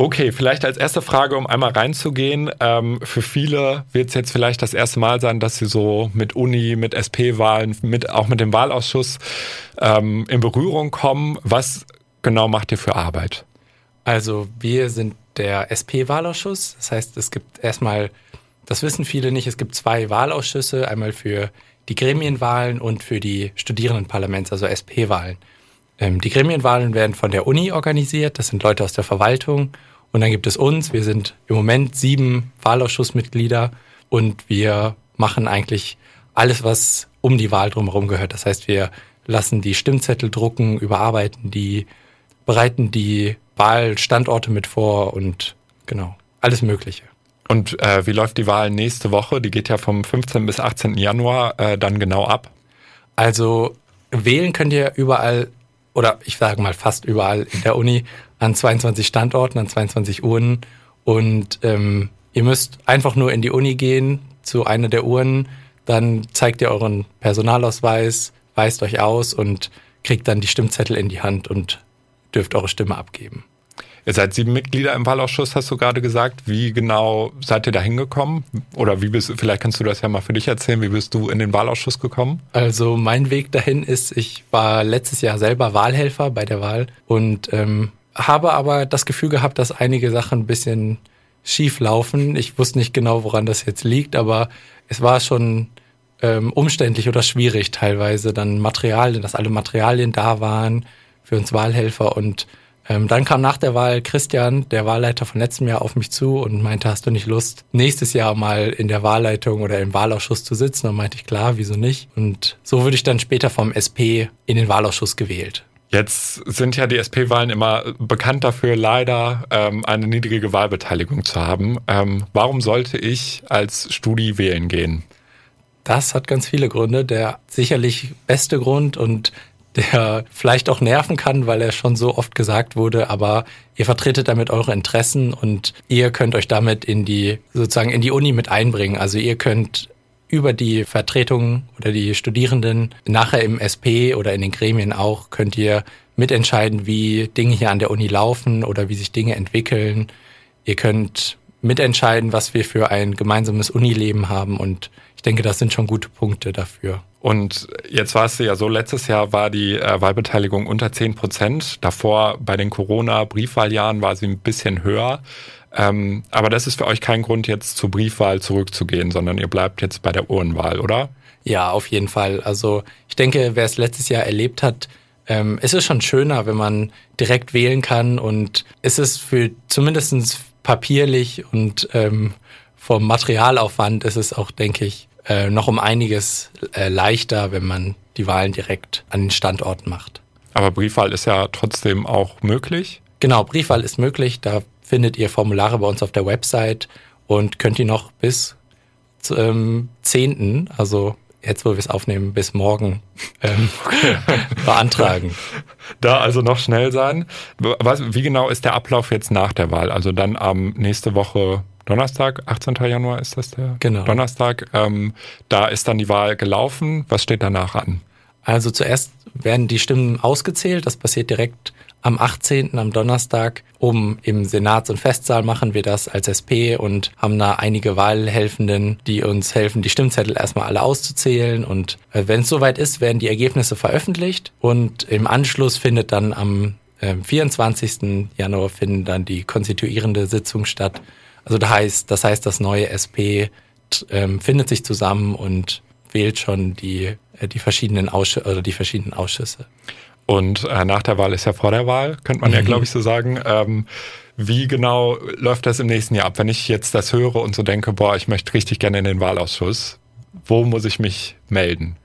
Okay, vielleicht als erste Frage, um einmal reinzugehen. Ähm, für viele wird es jetzt vielleicht das erste Mal sein, dass sie so mit Uni, mit SP-Wahlen, mit, auch mit dem Wahlausschuss ähm, in Berührung kommen. Was genau macht ihr für Arbeit? Also wir sind der SP-Wahlausschuss. Das heißt, es gibt erstmal, das wissen viele nicht, es gibt zwei Wahlausschüsse, einmal für die Gremienwahlen und für die Studierendenparlaments, also SP-Wahlen. Ähm, die Gremienwahlen werden von der Uni organisiert, das sind Leute aus der Verwaltung und dann gibt es uns. Wir sind im Moment sieben Wahlausschussmitglieder und wir machen eigentlich alles, was um die Wahl drumherum gehört. Das heißt, wir lassen die Stimmzettel drucken, überarbeiten die, bereiten die Wahlstandorte mit vor und genau, alles Mögliche. Und äh, wie läuft die Wahl nächste Woche? Die geht ja vom 15. bis 18. Januar äh, dann genau ab. Also wählen könnt ihr überall oder ich sage mal fast überall in der Uni an 22 Standorten, an 22 Uhren. Und ähm, ihr müsst einfach nur in die Uni gehen, zu einer der Uhren, dann zeigt ihr euren Personalausweis, weist euch aus und kriegt dann die Stimmzettel in die Hand und dürft eure Stimme abgeben. Ihr seid sieben Mitglieder im Wahlausschuss, hast du gerade gesagt. Wie genau seid ihr da hingekommen? Oder wie bist vielleicht kannst du das ja mal für dich erzählen, wie bist du in den Wahlausschuss gekommen? Also mein Weg dahin ist, ich war letztes Jahr selber Wahlhelfer bei der Wahl und ähm, habe aber das Gefühl gehabt, dass einige Sachen ein bisschen schief laufen. Ich wusste nicht genau, woran das jetzt liegt, aber es war schon ähm, umständlich oder schwierig teilweise dann Materialien, dass alle Materialien da waren für uns Wahlhelfer und ähm, dann kam nach der Wahl Christian, der Wahlleiter von letztem Jahr, auf mich zu und meinte, hast du nicht Lust, nächstes Jahr mal in der Wahlleitung oder im Wahlausschuss zu sitzen? Und meinte ich, klar, wieso nicht? Und so wurde ich dann später vom SP in den Wahlausschuss gewählt. Jetzt sind ja die SP-Wahlen immer bekannt dafür, leider ähm, eine niedrige Wahlbeteiligung zu haben. Ähm, warum sollte ich als Studi wählen gehen? Das hat ganz viele Gründe. Der sicherlich beste Grund und der vielleicht auch nerven kann, weil er schon so oft gesagt wurde, aber ihr vertretet damit eure Interessen und ihr könnt euch damit in die, sozusagen in die Uni mit einbringen. Also ihr könnt über die Vertretung oder die Studierenden nachher im SP oder in den Gremien auch könnt ihr mitentscheiden, wie Dinge hier an der Uni laufen oder wie sich Dinge entwickeln. Ihr könnt mitentscheiden, was wir für ein gemeinsames Unileben haben und ich denke, das sind schon gute Punkte dafür. Und jetzt war es ja so, letztes Jahr war die äh, Wahlbeteiligung unter 10 Prozent. Davor bei den Corona-Briefwahljahren war sie ein bisschen höher. Ähm, aber das ist für euch kein Grund, jetzt zur Briefwahl zurückzugehen, sondern ihr bleibt jetzt bei der Urnwahl, oder? Ja, auf jeden Fall. Also ich denke, wer es letztes Jahr erlebt hat, ähm, es ist schon schöner, wenn man direkt wählen kann und es ist für zumindestens papierlich und ähm, vom Materialaufwand ist es auch, denke ich, äh, noch um einiges äh, leichter, wenn man die Wahlen direkt an den Standorten macht. Aber Briefwahl ist ja trotzdem auch möglich? Genau, Briefwahl ist möglich. Da findet ihr Formulare bei uns auf der Website und könnt die noch bis zum ähm, 10., also jetzt, wo wir es aufnehmen, bis morgen ähm, beantragen. Da also noch schnell sein. Was, wie genau ist der Ablauf jetzt nach der Wahl? Also dann am nächste Woche Donnerstag, 18. Januar ist das der genau. Donnerstag. Ähm, da ist dann die Wahl gelaufen. Was steht danach an? Also zuerst werden die Stimmen ausgezählt. Das passiert direkt am 18. am Donnerstag. Um im Senats- und Festsaal machen wir das als SP und haben da einige Wahlhelfenden, die uns helfen, die Stimmzettel erstmal alle auszuzählen. Und äh, wenn es soweit ist, werden die Ergebnisse veröffentlicht und im Anschluss findet dann am 24. Äh, Januar finden dann die konstituierende Sitzung statt also das heißt, das heißt, das neue SP ähm, findet sich zusammen und wählt schon die, äh, die verschiedenen Ausschüsse oder die verschiedenen Ausschüsse. Und äh, nach der Wahl ist ja vor der Wahl, könnte man ja, glaube ich, so sagen. Ähm, wie genau läuft das im nächsten Jahr ab? Wenn ich jetzt das höre und so denke, boah, ich möchte richtig gerne in den Wahlausschuss, wo muss ich mich melden?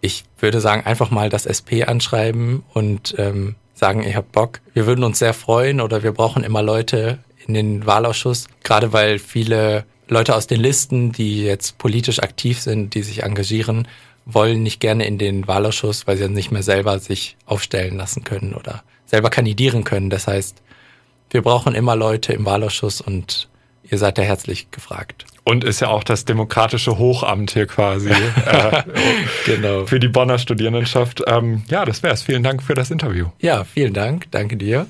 Ich würde sagen, einfach mal das SP anschreiben und ähm, sagen, ich habe Bock. Wir würden uns sehr freuen oder wir brauchen immer Leute, in den Wahlausschuss, gerade weil viele Leute aus den Listen, die jetzt politisch aktiv sind, die sich engagieren, wollen nicht gerne in den Wahlausschuss, weil sie dann nicht mehr selber sich aufstellen lassen können oder selber kandidieren können. Das heißt, wir brauchen immer Leute im Wahlausschuss und ihr seid ja herzlich gefragt. Und ist ja auch das demokratische Hochamt hier quasi äh, genau. für die Bonner Studierendenschaft. Ähm, ja, das wär's. Vielen Dank für das Interview. Ja, vielen Dank. Danke dir.